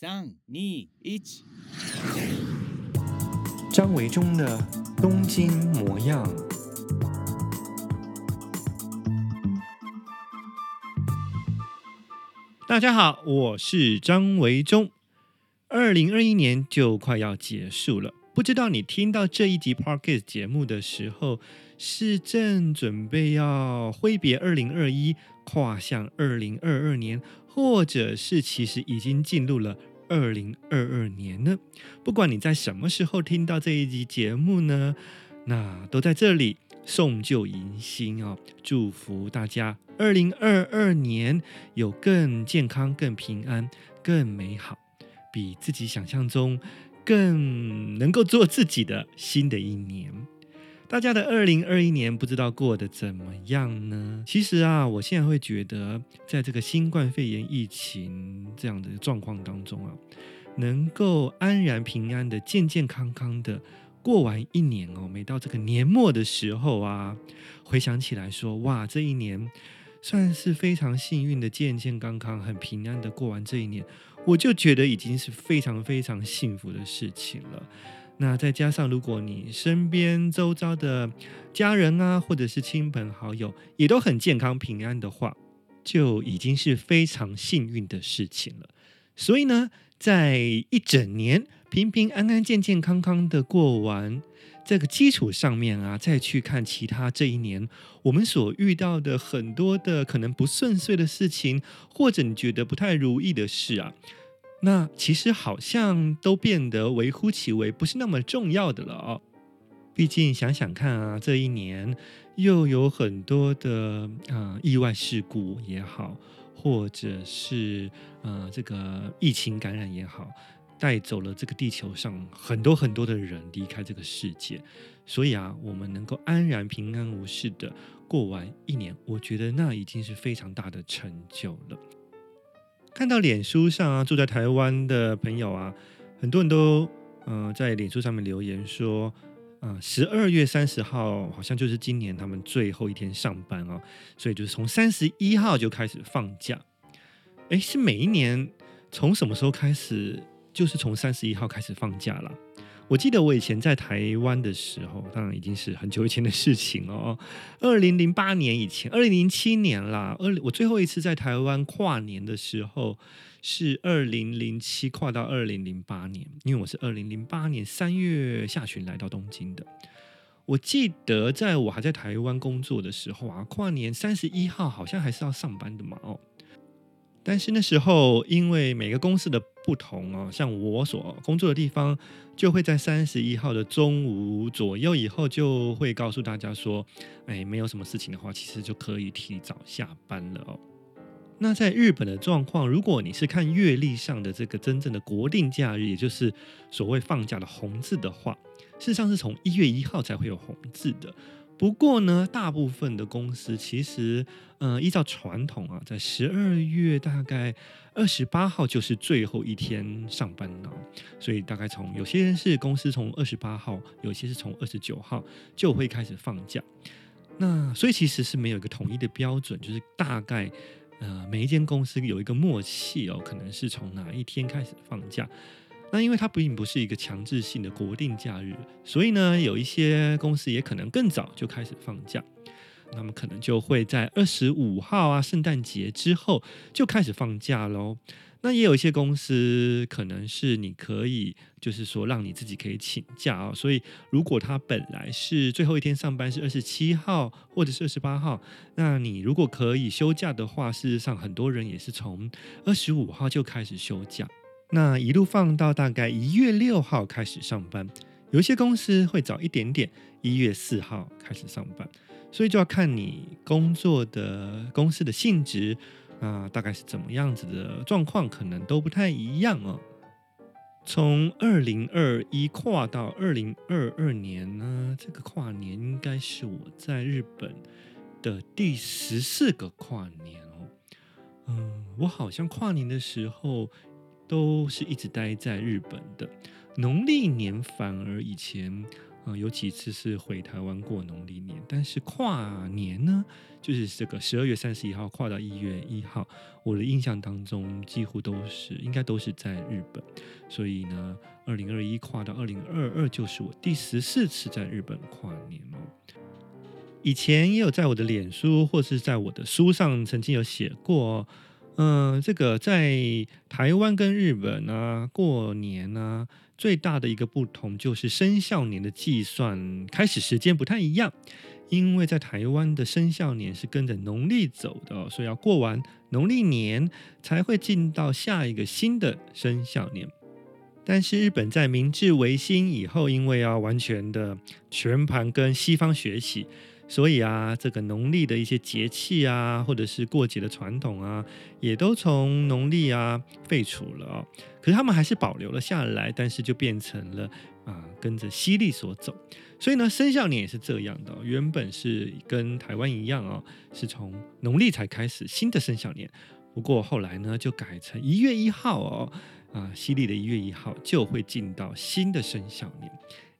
三、二、一。张维中的东京模样。大家好，我是张维中。二零二一年就快要结束了，不知道你听到这一集 Podcast 节目的时候，是正准备要挥别二零二一，跨向二零二二年，或者是其实已经进入了。二零二二年呢，不管你在什么时候听到这一集节目呢，那都在这里送旧迎新哦，祝福大家二零二二年有更健康、更平安、更美好，比自己想象中更能够做自己的新的一年。大家的二零二一年不知道过得怎么样呢？其实啊，我现在会觉得，在这个新冠肺炎疫情这样的状况当中啊，能够安然平安的、健健康康的过完一年哦。每到这个年末的时候啊，回想起来说，哇，这一年算是非常幸运的，健健康康、很平安的过完这一年，我就觉得已经是非常非常幸福的事情了。那再加上，如果你身边周遭的家人啊，或者是亲朋好友也都很健康平安的话，就已经是非常幸运的事情了。所以呢，在一整年平平安安、健健康康的过完这个基础上面啊，再去看其他这一年我们所遇到的很多的可能不顺遂的事情，或者你觉得不太如意的事啊。那其实好像都变得微乎其微，不是那么重要的了哦。毕竟想想看啊，这一年又有很多的啊、意外事故也好，或者是呃这个疫情感染也好，带走了这个地球上很多很多的人离开这个世界。所以啊，我们能够安然平安无事的过完一年，我觉得那已经是非常大的成就了。看到脸书上啊，住在台湾的朋友啊，很多人都嗯、在脸书上面留言说，啊十二月三十号好像就是今年他们最后一天上班哦，所以就是从三十一号就开始放假。诶，是每一年从什么时候开始，就是从三十一号开始放假了？我记得我以前在台湾的时候，当然已经是很久以前的事情了哦。二零零八年以前，二零零七年啦。二我最后一次在台湾跨年的时候是二零零七跨到二零零八年，因为我是二零零八年三月下旬来到东京的。我记得在我还在台湾工作的时候啊，跨年三十一号好像还是要上班的嘛哦。但是那时候，因为每个公司的不同哦，像我所工作的地方，就会在三十一号的中午左右以后，就会告诉大家说，哎，没有什么事情的话，其实就可以提早下班了哦。那在日本的状况，如果你是看月历上的这个真正的国定假日，也就是所谓放假的红字的话，事实上是从一月一号才会有红字的。不过呢，大部分的公司其实，呃，依照传统啊，在十二月大概二十八号就是最后一天上班了，所以大概从有些人是公司从二十八号，有些是从二十九号就会开始放假。那所以其实是没有一个统一的标准，就是大概呃每一间公司有一个默契哦，可能是从哪一天开始放假。那因为它并不是一个强制性的国定假日，所以呢，有一些公司也可能更早就开始放假，那么可能就会在二十五号啊，圣诞节之后就开始放假喽。那也有一些公司可能是你可以，就是说让你自己可以请假啊。所以如果他本来是最后一天上班是二十七号或者是二十八号，那你如果可以休假的话，事实上很多人也是从二十五号就开始休假。那一路放到大概一月六号开始上班，有一些公司会早一点点，一月四号开始上班，所以就要看你工作的公司的性质啊，大概是怎么样子的状况，可能都不太一样哦。从二零二一跨到二零二二年呢，这个跨年应该是我在日本的第十四个跨年哦。嗯，我好像跨年的时候。都是一直待在日本的，农历年反而以前啊、有几次是回台湾过农历年，但是跨年呢，就是这个十二月三十一号跨到一月一号，我的印象当中几乎都是应该都是在日本，所以呢，二零二一跨到二零二二就是我第十四次在日本跨年哦。以前也有在我的脸书或是在我的书上曾经有写过，嗯、这个在台湾跟日本啊过年啊。最大的一个不同就是生肖年的计算开始时间不太一样，因为在台湾的生肖年是跟着农历走的，所以要过完农历年才会进到下一个新的生肖年。但是日本在明治维新以后，因为要完全的全盘跟西方学习。所以啊，这个农历的一些节气啊，或者是过节的传统啊，也都从农历啊废除了哦。可是他们还是保留了下来，但是就变成了啊，跟着西历所走。所以呢，生肖年也是这样的，原本是跟台湾一样哦，是从农历才开始新的生肖年。不过后来呢，就改成一月一号哦，啊，西历的一月一号就会进到新的生肖年。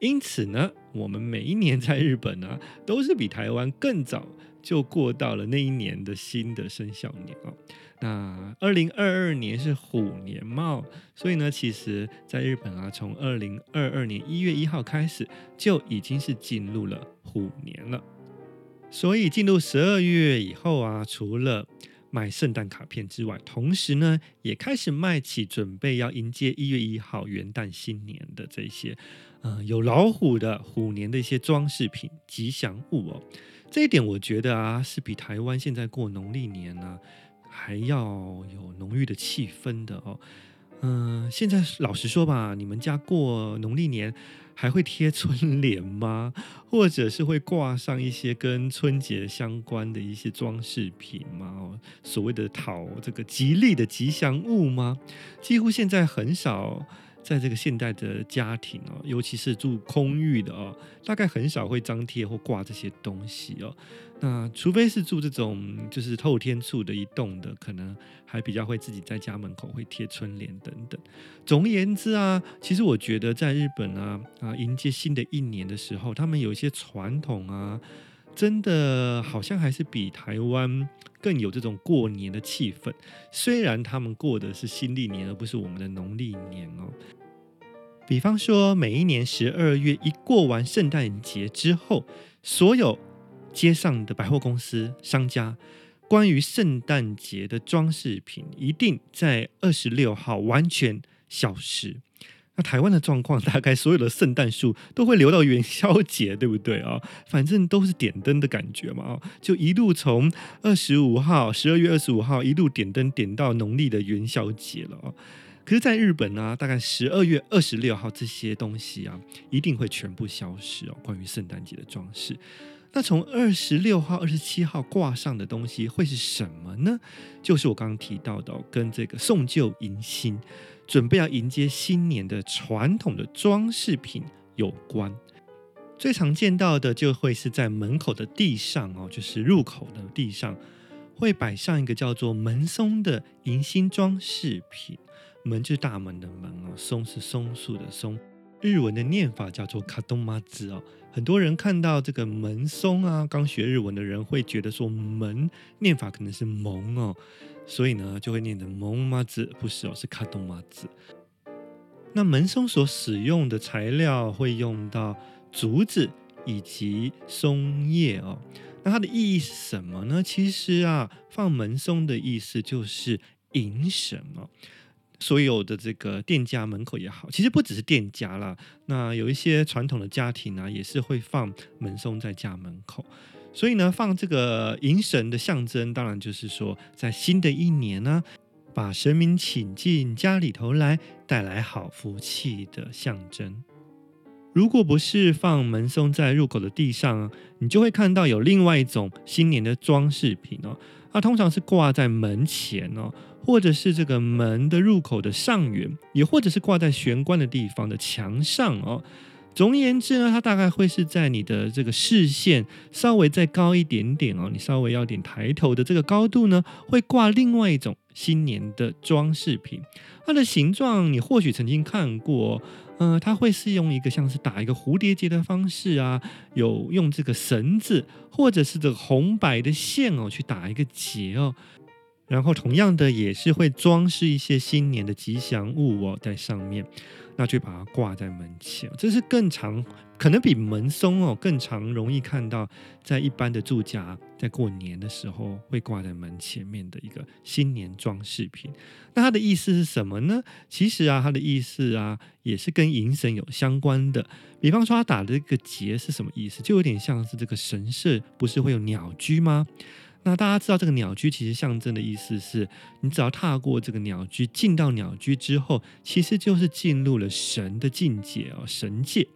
因此呢，我们每一年在日本呢、都是比台湾更早就过到了那一年的新的生肖年哦。那二零二二年是虎年嘛，所以呢，其实在日本啊，从二零二二年一月一号开始，就已经是进入了虎年了。所以进入十二月以后啊，除了卖圣诞卡片之外，同时呢，也开始卖起准备要迎接一月一号元旦新年的这些。嗯、有老虎的虎年的一些装饰品、吉祥物哦，这一点我觉得啊，是比台湾现在过农历年呢、还要有浓郁的气氛的哦。嗯、现在老实说吧，你们家过农历年还会贴春联吗？或者是会挂上一些跟春节相关的一些装饰品吗？所谓的讨这个吉利的吉祥物吗？几乎现在很少。在这个现代的家庭哦，尤其是住公寓的哦，大概很少会张贴或挂这些东西哦。那除非是住这种就是透天厝的一栋的，可能还比较会自己在家门口会贴春联等等。总而言之啊，其实我觉得在日本啊啊迎接新的一年的时候，他们有一些传统啊，真的好像还是比台湾。更有这种过年的气氛，虽然他们过的是新历年，而不是我们的农历年哦。比方说，每一年十二月一过完圣诞节之后，所有街上的百货公司、商家，关于圣诞节的装饰品，一定在二十六号完全消失。那台湾的状况，大概所有的圣诞树都会留到元宵节，对不对啊？反正都是点灯的感觉嘛，啊，就一路从二十五号，十二月二十五号一路点灯点到农历的元宵节了啊。可是，在日本呢，大概十二月二十六号这些东西啊，一定会全部消失哦。关于圣诞节的装饰，那从二十六号、二十七号挂上的东西会是什么呢？就是我刚刚提到的，跟这个送旧迎新。准备要迎接新年的传统的装饰品有关，最常见到的就会是在门口的地上哦，就是入口的地上会摆上一个叫做门松的迎新装饰品。门就是大门的门哦，松是松树的松，日文的念法叫做卡东马兹哦。很多人看到这个门松啊，刚学日文的人会觉得说门念法可能是蒙哦。所以呢，就会念成蒙麻子，不是哦，是卡东麻子。那门松所使用的材料会用到竹子以及松叶哦。那它的意义是什么呢？其实啊，放门松的意思就是迎神哦。所有的这个店家门口也好，其实不只是店家啦，那有一些传统的家庭啊，也是会放门松在家门口。所以呢，放这个迎神的象征，当然就是说，在新的一年呢，把神明请进家里头来，带来好福气的象征。如果不是放门松在入口的地上，你就会看到有另外一种新年的装饰品哦。它通常是挂在门前哦，或者是这个门的入口的上缘，也或者是挂在玄关的地方的墙上哦。总而言之呢，它大概会是在你的这个视线稍微再高一点点哦，你稍微要点抬头的这个高度呢，会挂另外一种新年的装饰品。它的形状你或许曾经看过，呃，它会是用一个像是打一个蝴蝶结的方式啊，有用这个绳子或者是这个红白的线哦去打一个结哦。然后同样的也是会装饰一些新年的吉祥物哦在上面，那就把它挂在门前。这是更常，可能比门松哦更常容易看到，在一般的住家在过年的时候会挂在门前面的一个新年装饰品。那它的意思是什么呢？其实啊，它的意思啊也是跟迎神有相关的。比方说，他打的这个结是什么意思？就有点像是这个神社不是会有鸟居吗？那大家知道这个鸟居其实象征的意思是，你只要踏过这个鸟居，进到鸟居之后，其实就是进入了神的境界哦，神界。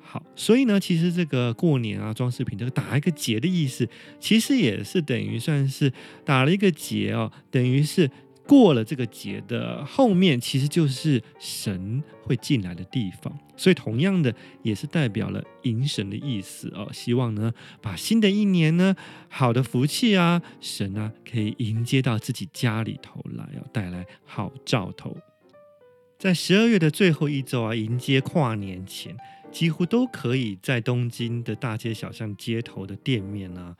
好，所以呢，其实这个过年啊，装饰品这个打一个结的意思，其实也是等于算是打了一个结哦，等于是。过了这个节的后面，其实就是神会进来的地方，所以同样的也是代表了迎神的意思哦。希望呢，把新的一年呢，好的福气啊，神啊，可以迎接到自己家里头来，要带来好兆头。在十二月的最后一周啊，迎接跨年前，几乎都可以在东京的大街小巷、街头的店面啊，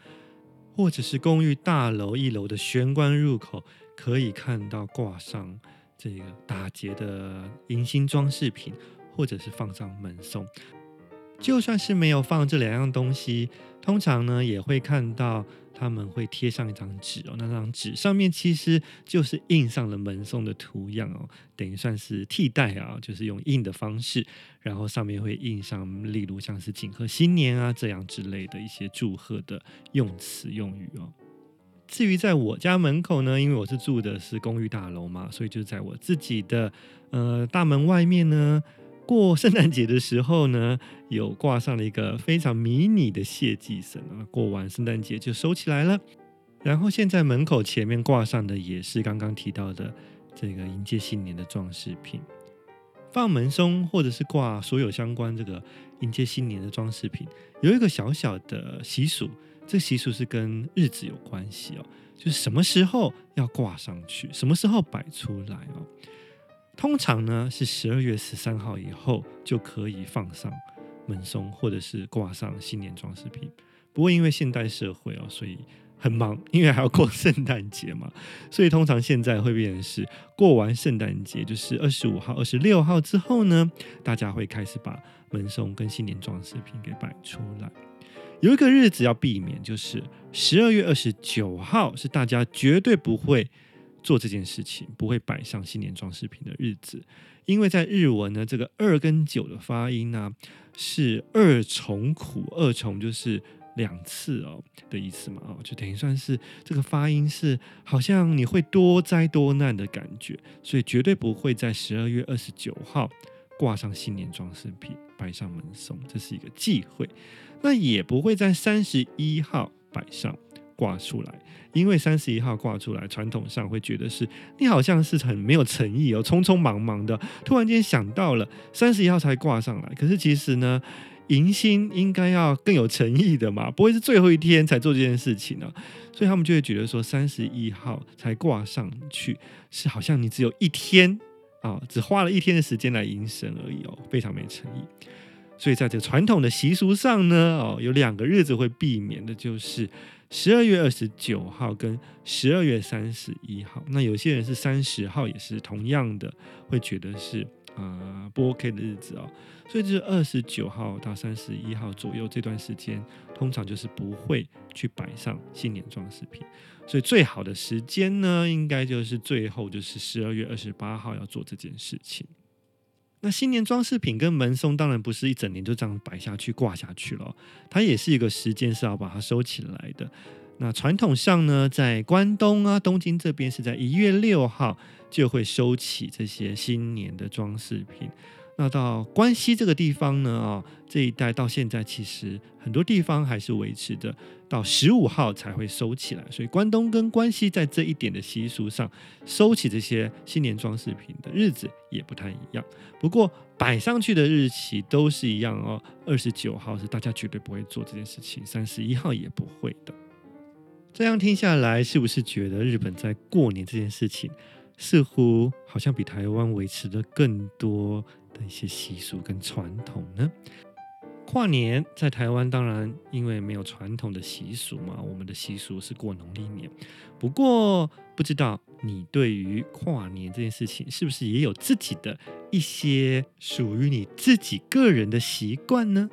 或者是公寓大楼一楼的玄关入口。可以看到挂上这个打结的迎新装饰品，或者是放上门松。就算是没有放这两样东西，通常呢也会看到他们会贴上一张纸哦。那张纸上面其实就是印上了门松的图样哦，等于算是替代啊，就是用印的方式，然后上面会印上，例如像是锦贺新年啊这样之类的一些祝贺的用词用语哦。至于在我家门口呢，因为我是住的是公寓大楼嘛，所以就在我自己的呃大门外面呢，过圣诞节的时候呢，有挂上了一个非常迷你的谢祭神啊。过完圣诞节就收起来了。然后现在门口前面挂上的也是刚刚提到的这个迎接新年的装饰品，放门松或者是挂所有相关这个迎接新年的装饰品，有一个小小的习俗。这习俗是跟日子有关系哦，就是什么时候要挂上去，什么时候摆出来哦。通常呢是十二月十三号以后就可以放上门松，或者是挂上新年装饰品。不过因为现代社会哦，所以很忙，因为还要过 圣诞节嘛，所以通常现在会变成是过完圣诞节，就是二十五号、二十六号之后呢，大家会开始把门松跟新年装饰品给摆出来。有一个日子要避免，就是十二月二十九号是大家绝对不会做这件事情，不会摆上新年装饰品的日子，因为在日文呢，这个二跟九的发音呢是二重苦，二重就是两次哦的意思嘛，哦，就等于算是这个发音是好像你会多灾多难的感觉，所以绝对不会在十二月二十九号挂上新年装饰品，摆上门松，这是一个忌讳。那也不会在三十一号摆上挂出来，因为三十一号挂出来，传统上会觉得是你好像是很没有诚意哦，匆匆忙忙的，突然间想到了三十一号才挂上来。可是其实呢，迎新应该要更有诚意的嘛，不会是最后一天才做这件事情呢、所以他们就会觉得说，三十一号才挂上去，是好像你只有一天啊、只花了一天的时间来迎神而已哦，非常没诚意。所以在这传统的习俗上呢，哦，有两个日子会避免的，就是十二月二十九号跟十二月三十一号。那有些人是三十号，也是同样的，会觉得是啊、不 OK 的日子哦。所以就是二十九号到三十一号左右这段时间，通常就是不会去摆上新年装饰品。所以最好的时间呢，应该就是最后就是十二月二十八号要做这件事情。那新年装饰品跟门松当然不是一整年就这样摆下去挂下去了，它也是一个时间是要把它收起来的。那传统上呢，在关东啊、东京这边是在一月六号就会收起这些新年的装饰品。那到关西这个地方呢，啊，这一带到现在其实很多地方还是维持着到十五号才会收起来，所以关东跟关西在这一点的习俗上，收起这些新年装饰品的日子也不太一样。不过摆上去的日期都是一样哦，二十九号是大家绝对不会做这件事情，三十一号也不会的。这样听下来，是不是觉得日本在过年这件事情，似乎好像比台湾维持的更多的一些习俗跟传统呢？跨年在台湾当然因为没有传统的习俗嘛，我们的习俗是过农历年。不过不知道你对于跨年这件事情，是不是也有自己的一些属于你自己个人的习惯呢？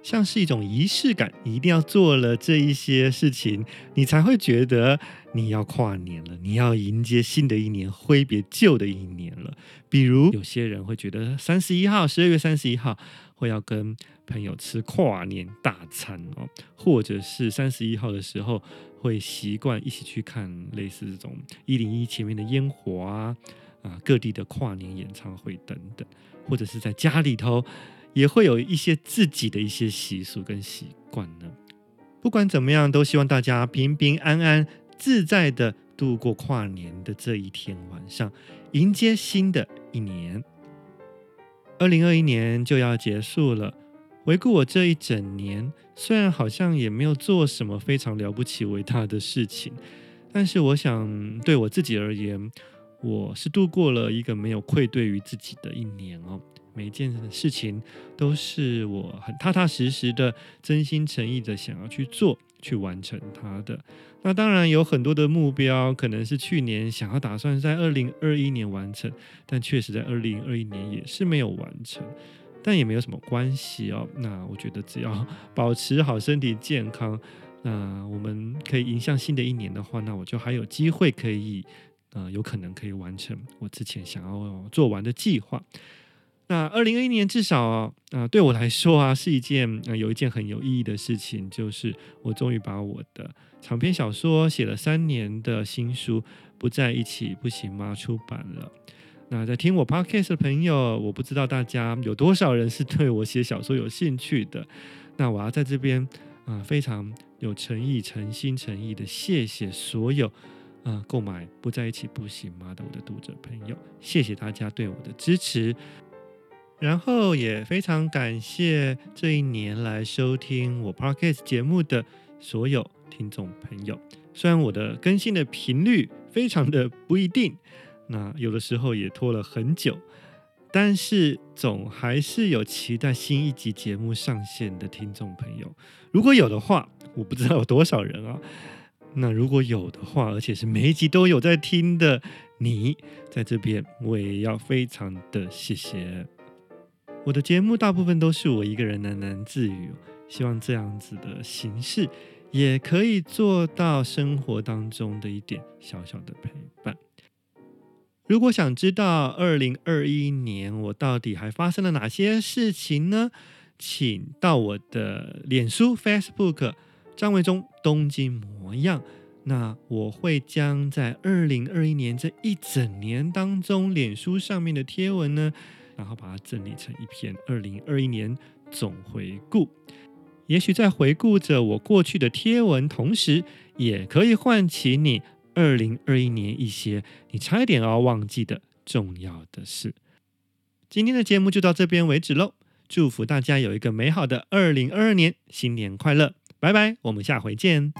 像是一种仪式感，你一定要做了这一些事情，你才会觉得你要跨年了，你要迎接新的一年，挥别旧的一年了。比如有些人会觉得三十一号，十二月三十一号会要跟朋友吃跨年大餐哦，或者是三十一号的时候会习惯一起去看类似这种一零一前面的烟火啊，啊，各地的跨年演唱会等等，或者是在家里头。也会有一些自己的一些习俗跟习惯呢。不管怎么样，都希望大家平平安安、自在的度过跨年的这一天晚上，迎接新的一年。二零二一年就要结束了，回顾我这一整年，虽然好像也没有做什么非常了不起、伟大的事情，但是我想对我自己而言，我是度过了一个没有愧对于自己的一年哦。每一件事情都是我很踏踏实实的、真心诚意的想要去做、去完成它的。那当然有很多的目标，可能是去年想要打算在二零二一年完成，但确实在二零二一年也是没有完成。但也没有什么关系哦。那我觉得只要 保持好身体健康，那我们可以迎向新的一年的话，那我就还有机会可以，呃，有可能可以完成我之前想要做完的计划。那二零二一年至少啊、对我来说啊，是一件、呃、有一件很有意义的事情，就是我终于把我的长篇小说写了三年的新书《不在一起不行吗》出版了。那在听我 podcast 的朋友，我不知道大家有多少人是对我写小说有兴趣的。那我要在这边啊、非常有诚意、诚心诚意的谢谢所有啊、购买《不在一起不行吗》的我的读者朋友，谢谢大家对我的支持。然后也非常感谢这一年来收听我 Podcast 节目的所有听众朋友。虽然我的更新的频率非常的不一定，那有的时候也拖了很久，但是总还是有期待新一集节目上线的听众朋友。如果有的话，我不知道有多少人啊。那如果有的话，而且是每一集都有在听的，你在这边我也要非常的谢谢。我的节目大部分都是我一个人喃喃自语，希望这样子的形式也可以做到生活当中的一点小小的陪伴。如果想知道二零二一年我到底还发生了哪些事情呢？请到我的脸书 Facebook 张维忠东京模样。那我会将在二零二一年这一整年当中，脸书上面的贴文呢，然后把它整理成一篇二零二一年总回顾，也许在回顾着我过去的贴文，同时也可以唤起你二零二一年一些你差一点要忘记的重要的事。今天的节目就到这边为止喽，祝福大家有一个美好的二零二二年，新年快乐，拜拜，我们下回见。